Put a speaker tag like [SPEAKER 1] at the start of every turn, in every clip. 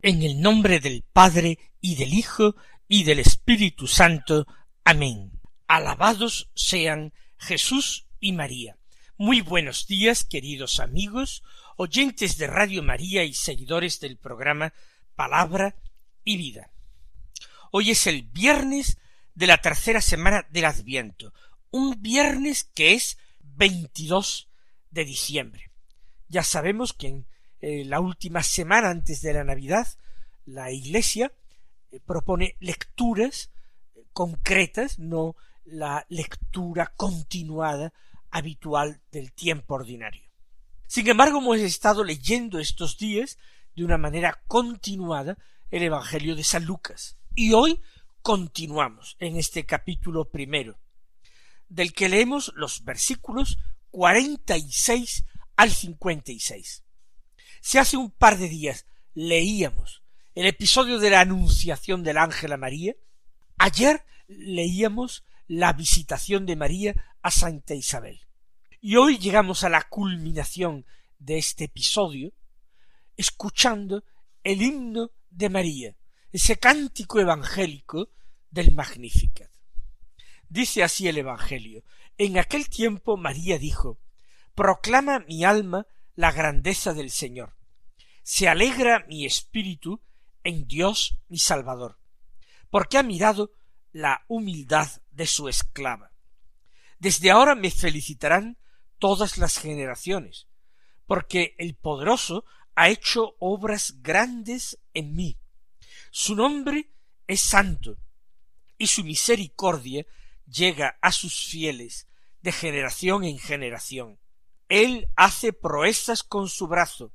[SPEAKER 1] En el nombre del Padre y del Hijo y del Espíritu Santo. Amén. Alabados sean Jesús y María. Muy buenos días, queridos amigos, oyentes de Radio María y seguidores del programa Palabra y Vida. Hoy es el viernes de la tercera semana del Adviento, un viernes que es 22 de diciembre. Ya sabemos que eh, la última semana antes de la Navidad, la Iglesia eh, propone lecturas eh, concretas, no la lectura continuada habitual del tiempo ordinario. Sin embargo, hemos estado leyendo estos días de una manera continuada el Evangelio de San Lucas. Y hoy continuamos en este capítulo primero, del que leemos los versículos cuarenta y seis al cincuenta y seis. Si hace un par de días leíamos el episodio de la anunciación del ángel a María, ayer leíamos la visitación de María a Santa Isabel. Y hoy llegamos a la culminación de este episodio escuchando el himno de María, ese cántico evangélico del Magnificat. Dice así el Evangelio. En aquel tiempo María dijo Proclama mi alma la grandeza del Señor. Se alegra mi espíritu en Dios mi Salvador, porque ha mirado la humildad de su esclava. Desde ahora me felicitarán todas las generaciones, porque el poderoso ha hecho obras grandes en mí. Su nombre es santo, y su misericordia llega a sus fieles de generación en generación. Él hace proezas con su brazo,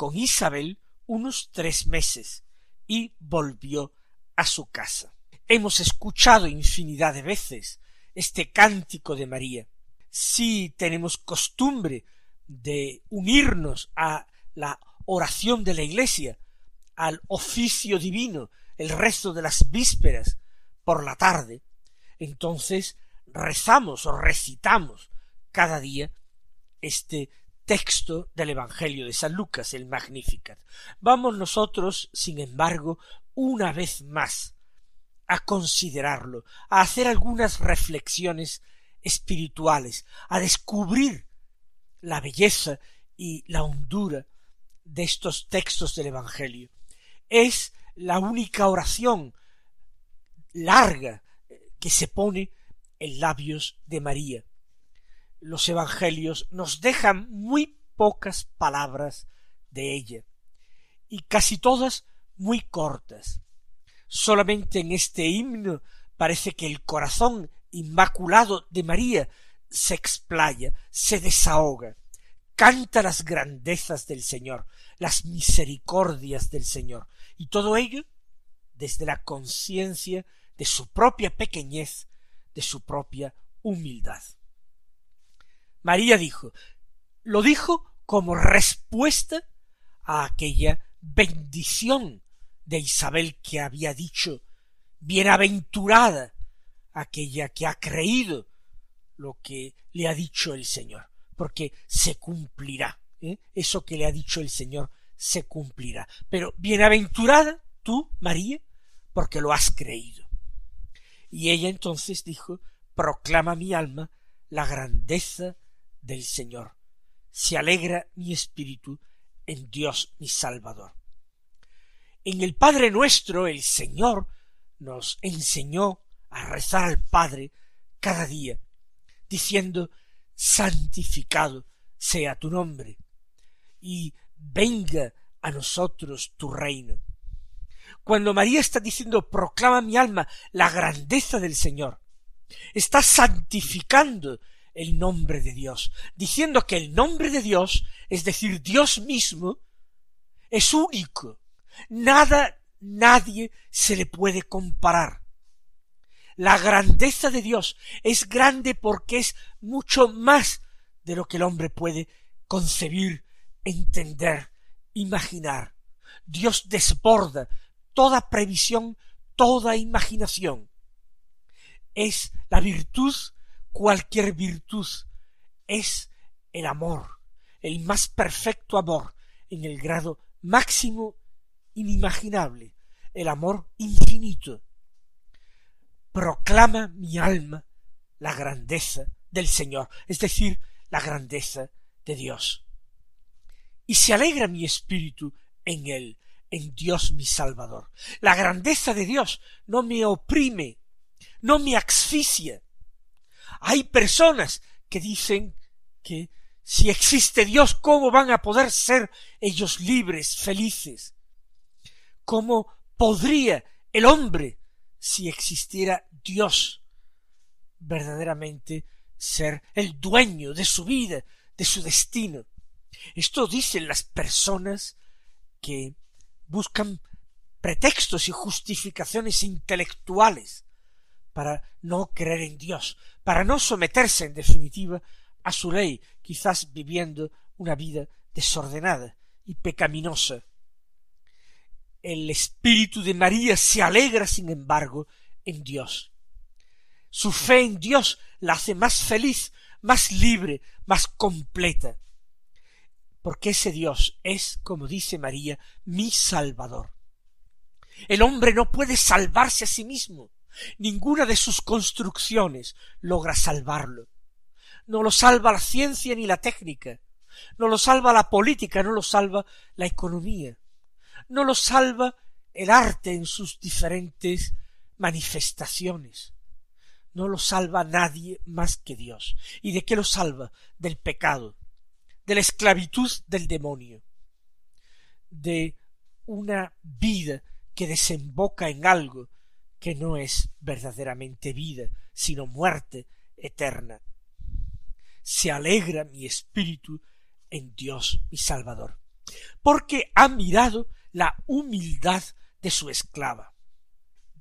[SPEAKER 1] con Isabel unos tres meses y volvió a su casa. Hemos escuchado infinidad de veces este cántico de María. Si tenemos costumbre de unirnos a la oración de la Iglesia, al oficio divino, el resto de las vísperas por la tarde, entonces rezamos o recitamos cada día este texto del Evangelio de San Lucas, el Magnificat. Vamos nosotros, sin embargo, una vez más a considerarlo, a hacer algunas reflexiones espirituales, a descubrir la belleza y la hondura de estos textos del Evangelio. Es la única oración larga que se pone en labios de María los evangelios nos dejan muy pocas palabras de ella, y casi todas muy cortas. Solamente en este himno parece que el corazón inmaculado de María se explaya, se desahoga, canta las grandezas del Señor, las misericordias del Señor, y todo ello desde la conciencia de su propia pequeñez, de su propia humildad. María dijo, lo dijo como respuesta a aquella bendición de Isabel que había dicho, bienaventurada aquella que ha creído lo que le ha dicho el Señor, porque se cumplirá. ¿eh? Eso que le ha dicho el Señor se cumplirá. Pero bienaventurada tú, María, porque lo has creído. Y ella entonces dijo, proclama mi alma la grandeza del Señor. Se alegra mi espíritu en Dios mi Salvador. En el Padre nuestro el Señor nos enseñó a rezar al Padre cada día, diciendo santificado sea tu nombre, y venga a nosotros tu reino. Cuando María está diciendo proclama mi alma la grandeza del Señor, está santificando el nombre de Dios, diciendo que el nombre de Dios, es decir, Dios mismo, es único. Nada, nadie se le puede comparar. La grandeza de Dios es grande porque es mucho más de lo que el hombre puede concebir, entender, imaginar. Dios desborda toda previsión, toda imaginación. Es la virtud, cualquier virtud, es el amor, el más perfecto amor, en el grado máximo inimaginable, el amor infinito. Proclama mi alma la grandeza del Señor, es decir, la grandeza de Dios. Y se alegra mi espíritu en él, en Dios mi Salvador. La grandeza de Dios no me oprime, no me asfixia. Hay personas que dicen que si existe Dios, ¿cómo van a poder ser ellos libres, felices? ¿Cómo podría el hombre, si existiera Dios, verdaderamente ser el dueño de su vida, de su destino? Esto dicen las personas que buscan pretextos y justificaciones intelectuales para no creer en Dios, para no someterse en definitiva a su ley, quizás viviendo una vida desordenada y pecaminosa. El espíritu de María se alegra, sin embargo, en Dios. Su fe en Dios la hace más feliz, más libre, más completa porque ese Dios es, como dice María, mi Salvador. El hombre no puede salvarse a sí mismo. Ninguna de sus construcciones logra salvarlo. No lo salva la ciencia ni la técnica. No lo salva la política, no lo salva la economía. No lo salva el arte en sus diferentes manifestaciones. No lo salva nadie más que Dios. ¿Y de qué lo salva? Del pecado, de la esclavitud del demonio, de una vida que desemboca en algo que no es verdaderamente vida, sino muerte eterna. Se alegra mi espíritu en Dios mi Salvador, porque ha mirado la humildad de su esclava.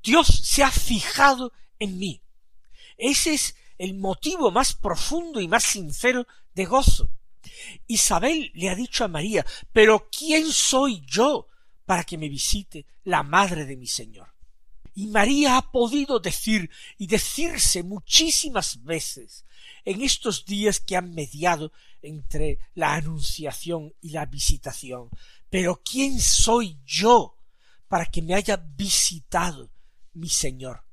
[SPEAKER 1] Dios se ha fijado en mí. Ese es el motivo más profundo y más sincero de gozo. Isabel le ha dicho a María, pero ¿quién soy yo para que me visite la madre de mi Señor? Y María ha podido decir y decirse muchísimas veces en estos días que han mediado entre la anunciación y la visitación, pero ¿quién soy yo para que me haya visitado mi Señor?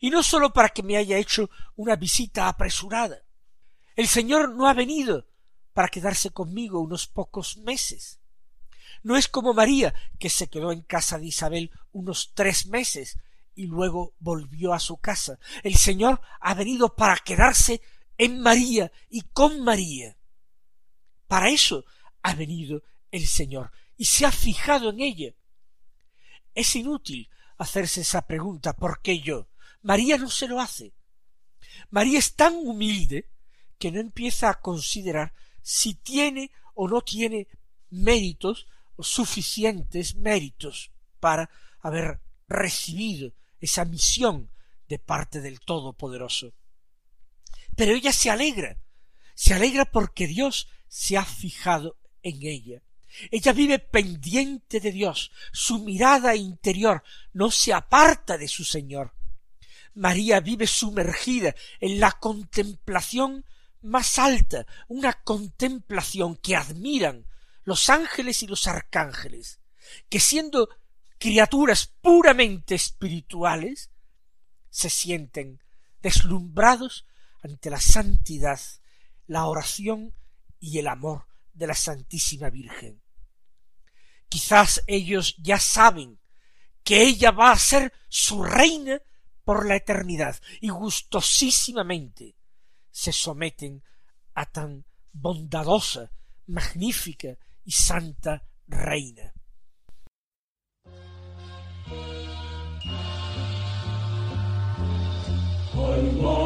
[SPEAKER 1] Y no sólo para que me haya hecho una visita apresurada. El Señor no ha venido para quedarse conmigo unos pocos meses. No es como María, que se quedó en casa de Isabel unos tres meses y luego volvió a su casa. El Señor ha venido para quedarse en María y con María. Para eso ha venido el Señor y se ha fijado en ella. Es inútil hacerse esa pregunta ¿por qué yo? María no se lo hace. María es tan humilde que no empieza a considerar si tiene o no tiene méritos o suficientes méritos para haber recibido esa misión de parte del Todopoderoso. Pero ella se alegra, se alegra porque Dios se ha fijado en ella. Ella vive pendiente de Dios, su mirada interior no se aparta de su Señor. María vive sumergida en la contemplación más alta, una contemplación que admiran los ángeles y los arcángeles, que siendo criaturas puramente espirituales, se sienten deslumbrados ante la santidad, la oración y el amor de la Santísima Virgen. Quizás ellos ya saben que ella va a ser su reina por la eternidad y gustosísimamente se someten a tan bondadosa, magnífica y santa reina. One.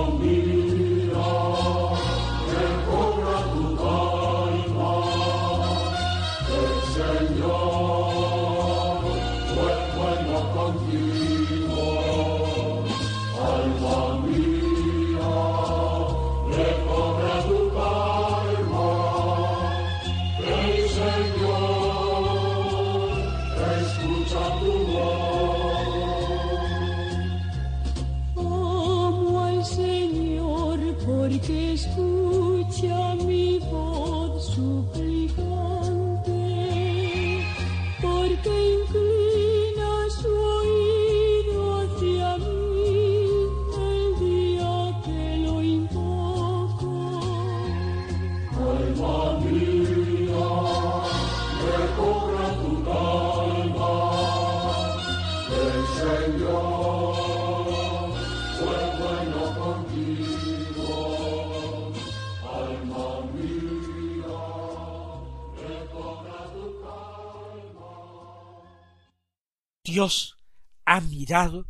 [SPEAKER 1] Dios ha mirado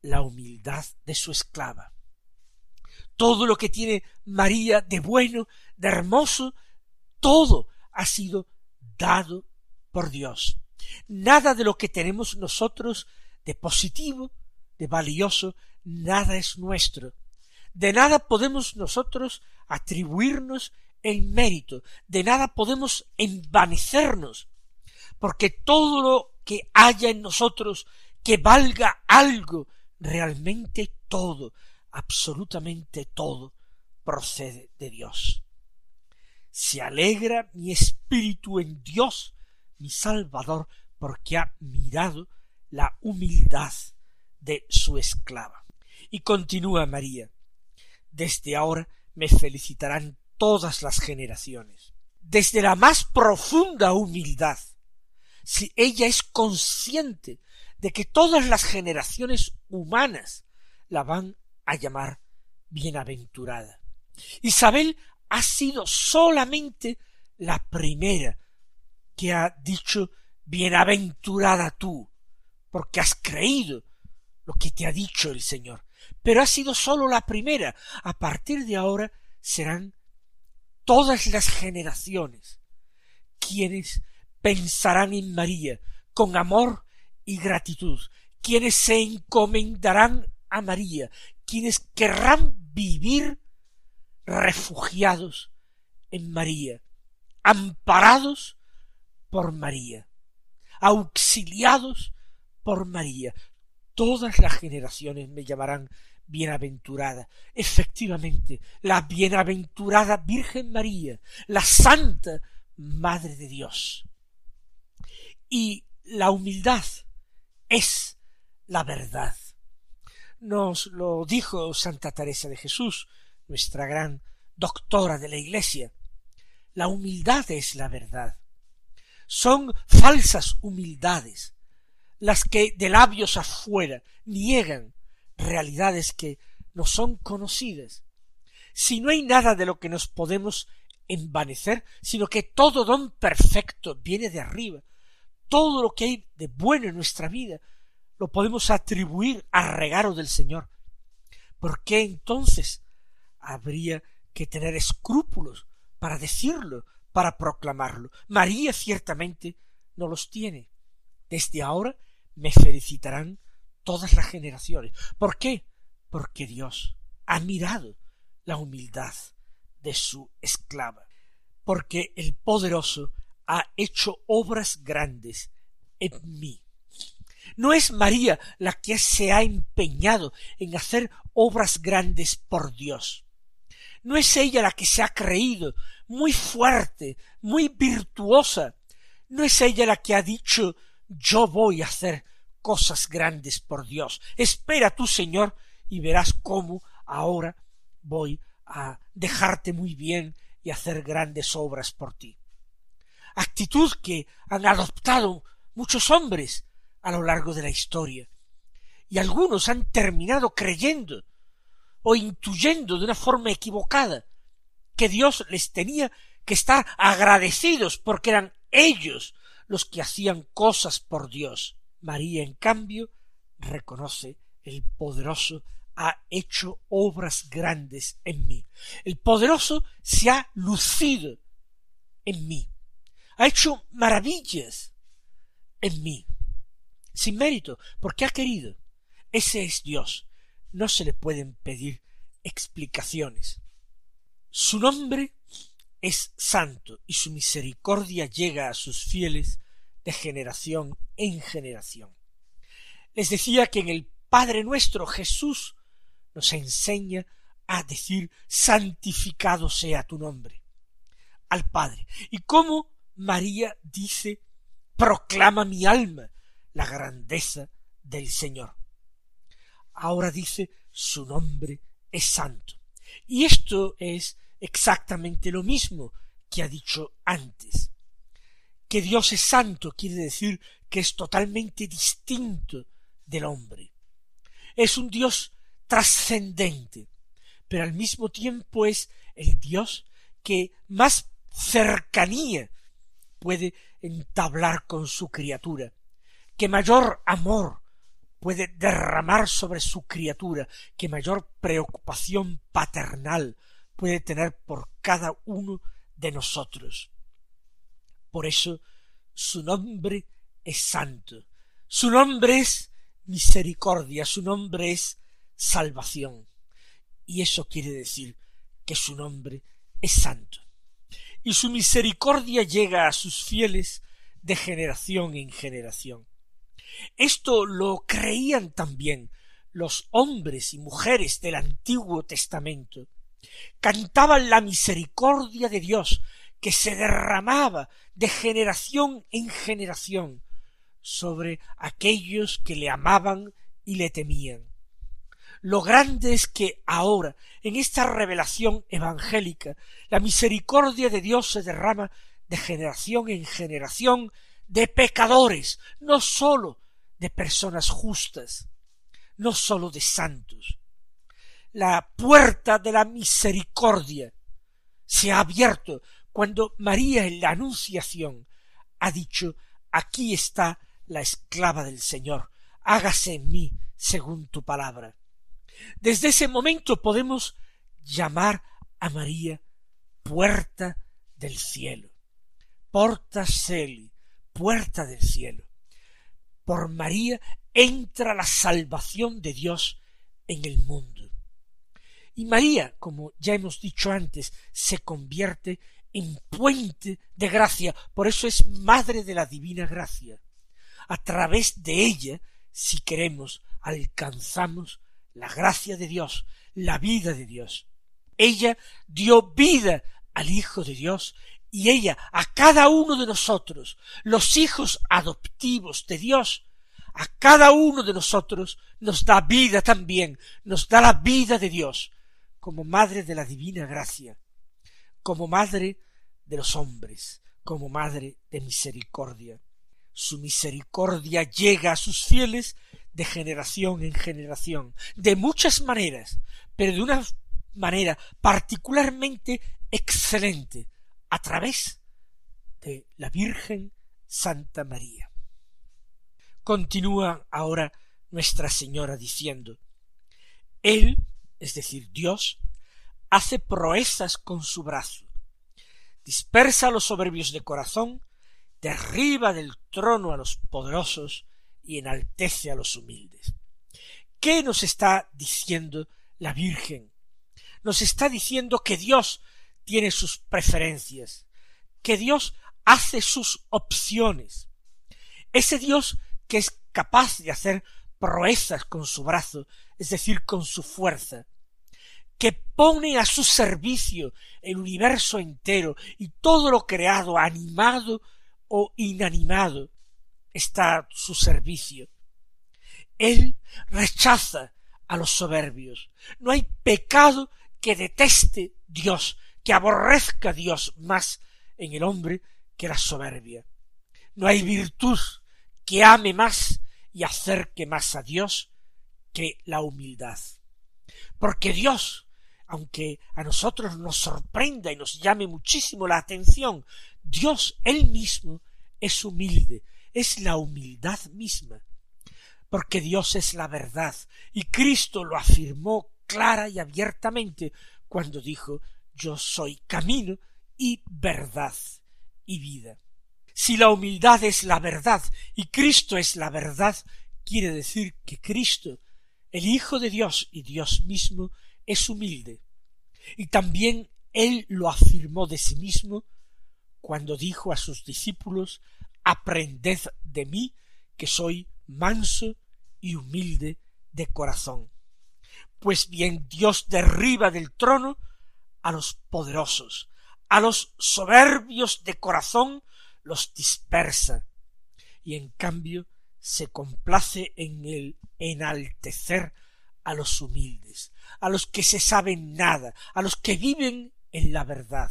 [SPEAKER 1] la humildad de su esclava. Todo lo que tiene María de bueno, de hermoso, todo ha sido dado por Dios. Nada de lo que tenemos nosotros de positivo, de valioso, nada es nuestro. De nada podemos nosotros atribuirnos el mérito, de nada podemos envanecernos, porque todo lo que haya en nosotros que valga algo, realmente todo, absolutamente todo, procede de Dios. Se alegra mi espíritu en Dios, mi Salvador, porque ha mirado la humildad de su esclava. Y continúa María, desde ahora me felicitarán todas las generaciones. Desde la más profunda humildad si ella es consciente de que todas las generaciones humanas la van a llamar bienaventurada. Isabel ha sido solamente la primera que ha dicho bienaventurada tú, porque has creído lo que te ha dicho el Señor. Pero ha sido sólo la primera. A partir de ahora serán todas las generaciones quienes pensarán en María con amor y gratitud, quienes se encomendarán a María, quienes querrán vivir refugiados en María, amparados por María, auxiliados por María. Todas las generaciones me llamarán bienaventurada. Efectivamente, la bienaventurada Virgen María, la Santa Madre de Dios. Y la humildad es la verdad. Nos lo dijo Santa Teresa de Jesús, nuestra gran doctora de la Iglesia. La humildad es la verdad. Son falsas humildades las que de labios afuera niegan realidades que no son conocidas. Si no hay nada de lo que nos podemos envanecer, sino que todo don perfecto viene de arriba, todo lo que hay de bueno en nuestra vida lo podemos atribuir al regalo del Señor. ¿Por qué entonces habría que tener escrúpulos para decirlo, para proclamarlo? María ciertamente no los tiene. Desde ahora me felicitarán todas las generaciones. ¿Por qué? Porque Dios ha mirado la humildad de su esclava. Porque el poderoso ha hecho obras grandes en mí. No es María la que se ha empeñado en hacer obras grandes por Dios. No es ella la que se ha creído muy fuerte, muy virtuosa, no es ella la que ha dicho yo voy a hacer cosas grandes por Dios. Espera tú, Señor, y verás cómo ahora voy a dejarte muy bien y hacer grandes obras por ti. Actitud que han adoptado muchos hombres a lo largo de la historia. Y algunos han terminado creyendo o intuyendo de una forma equivocada que Dios les tenía que estar agradecidos porque eran ellos los que hacían cosas por Dios. María, en cambio, reconoce el poderoso ha hecho obras grandes en mí. El poderoso se ha lucido en mí. Ha hecho maravillas en mí. Sin mérito, porque ha querido. Ese es Dios. No se le pueden pedir explicaciones. Su nombre es santo y su misericordia llega a sus fieles de generación en generación. Les decía que en el Padre nuestro Jesús nos enseña a decir santificado sea tu nombre al Padre. Y cómo María dice proclama mi alma la grandeza del Señor. Ahora dice su nombre es santo. Y esto es exactamente lo mismo que ha dicho antes. Que Dios es santo quiere decir que es totalmente distinto del hombre. Es un Dios trascendente, pero al mismo tiempo es el Dios que más cercanía puede entablar con su criatura, que mayor amor puede derramar sobre su criatura, que mayor preocupación paternal puede tener por cada uno de nosotros. Por eso su nombre es santo, su nombre es misericordia, su nombre es salvación. Y eso quiere decir que su nombre es santo. Y su misericordia llega a sus fieles de generación en generación. Esto lo creían también los hombres y mujeres del Antiguo Testamento. Cantaban la misericordia de Dios que se derramaba de generación en generación sobre aquellos que le amaban y le temían. Lo grande es que ahora, en esta revelación evangélica, la misericordia de Dios se derrama de generación en generación de pecadores, no sólo de personas justas, no sólo de santos. La puerta de la misericordia se ha abierto cuando María en la Anunciación ha dicho aquí está la esclava del Señor, hágase en mí según tu palabra. Desde ese momento podemos llamar a María puerta del cielo, porta celi, puerta del cielo. Por María entra la salvación de Dios en el mundo. Y María, como ya hemos dicho antes, se convierte en puente de gracia, por eso es madre de la divina gracia. A través de ella, si queremos, alcanzamos la gracia de Dios, la vida de Dios. Ella dio vida al Hijo de Dios y ella a cada uno de nosotros, los hijos adoptivos de Dios, a cada uno de nosotros nos da vida también, nos da la vida de Dios, como madre de la divina gracia, como madre de los hombres, como madre de misericordia. Su misericordia llega a sus fieles de generación en generación, de muchas maneras, pero de una manera particularmente excelente, a través de la Virgen Santa María. Continúa ahora Nuestra Señora diciendo, Él, es decir, Dios, hace proezas con su brazo, dispersa a los soberbios de corazón, derriba del trono a los poderosos y enaltece a los humildes. ¿Qué nos está diciendo la Virgen? Nos está diciendo que Dios tiene sus preferencias, que Dios hace sus opciones. Ese Dios que es capaz de hacer proezas con su brazo, es decir, con su fuerza, que pone a su servicio el universo entero y todo lo creado, animado o inanimado está a su servicio. Él rechaza a los soberbios. No hay pecado que deteste Dios, que aborrezca Dios más en el hombre que la soberbia. No hay virtud que ame más y acerque más a Dios que la humildad. Porque Dios, aunque a nosotros nos sorprenda y nos llame muchísimo la atención, Dios él mismo es humilde, es la humildad misma. Porque Dios es la verdad, y Cristo lo afirmó clara y abiertamente cuando dijo Yo soy camino y verdad y vida. Si la humildad es la verdad y Cristo es la verdad, quiere decir que Cristo, el Hijo de Dios y Dios mismo, es humilde. Y también Él lo afirmó de sí mismo cuando dijo a sus discípulos Aprended de mí, que soy manso y humilde de corazón. Pues bien Dios derriba del trono a los poderosos, a los soberbios de corazón los dispersa, y en cambio se complace en el enaltecer a los humildes, a los que se saben nada, a los que viven en la verdad,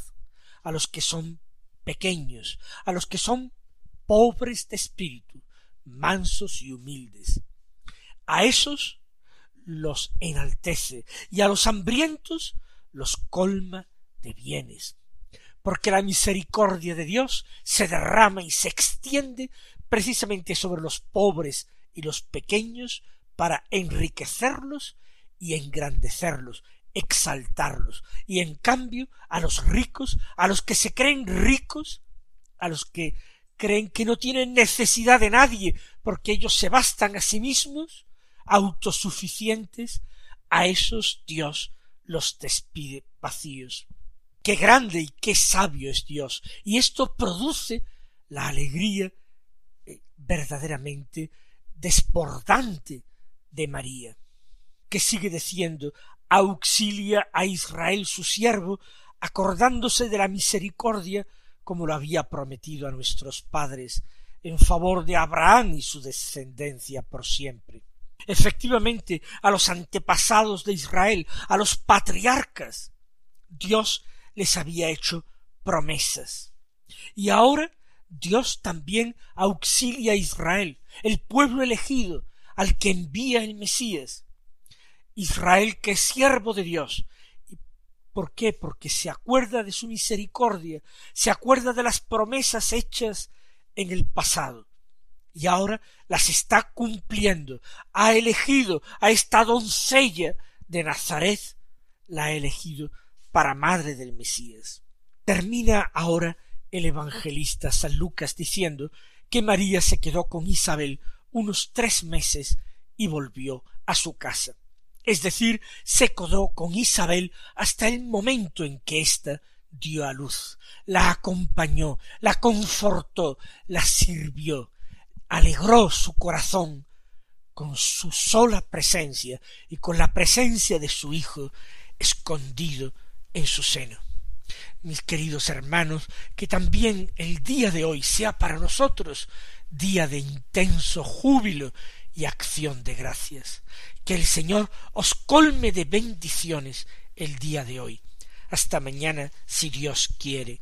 [SPEAKER 1] a los que son pequeños, a los que son pobres de espíritu, mansos y humildes. A esos los enaltece y a los hambrientos los colma de bienes porque la misericordia de Dios se derrama y se extiende precisamente sobre los pobres y los pequeños para enriquecerlos y engrandecerlos, exaltarlos, y en cambio a los ricos, a los que se creen ricos, a los que creen que no tienen necesidad de nadie, porque ellos se bastan a sí mismos, autosuficientes, a esos Dios los despide vacíos qué grande y qué sabio es Dios. Y esto produce la alegría eh, verdaderamente desbordante de María, que sigue diciendo auxilia a Israel su siervo, acordándose de la misericordia como lo había prometido a nuestros padres, en favor de Abraham y su descendencia por siempre. Efectivamente, a los antepasados de Israel, a los patriarcas, Dios les había hecho promesas. Y ahora Dios también auxilia a Israel, el pueblo elegido, al que envía el Mesías. Israel que es siervo de Dios. ¿Por qué? Porque se acuerda de su misericordia, se acuerda de las promesas hechas en el pasado y ahora las está cumpliendo. Ha elegido a esta doncella de Nazaret, la ha elegido para madre del Mesías. Termina ahora el evangelista San Lucas diciendo que María se quedó con Isabel unos tres meses y volvió a su casa. Es decir, se quedó con Isabel hasta el momento en que ésta dio a luz, la acompañó, la confortó, la sirvió, alegró su corazón con su sola presencia y con la presencia de su hijo escondido en su seno. Mis queridos hermanos, que también el día de hoy sea para nosotros día de intenso júbilo y acción de gracias. Que el Señor os colme de bendiciones el día de hoy. Hasta mañana, si Dios quiere.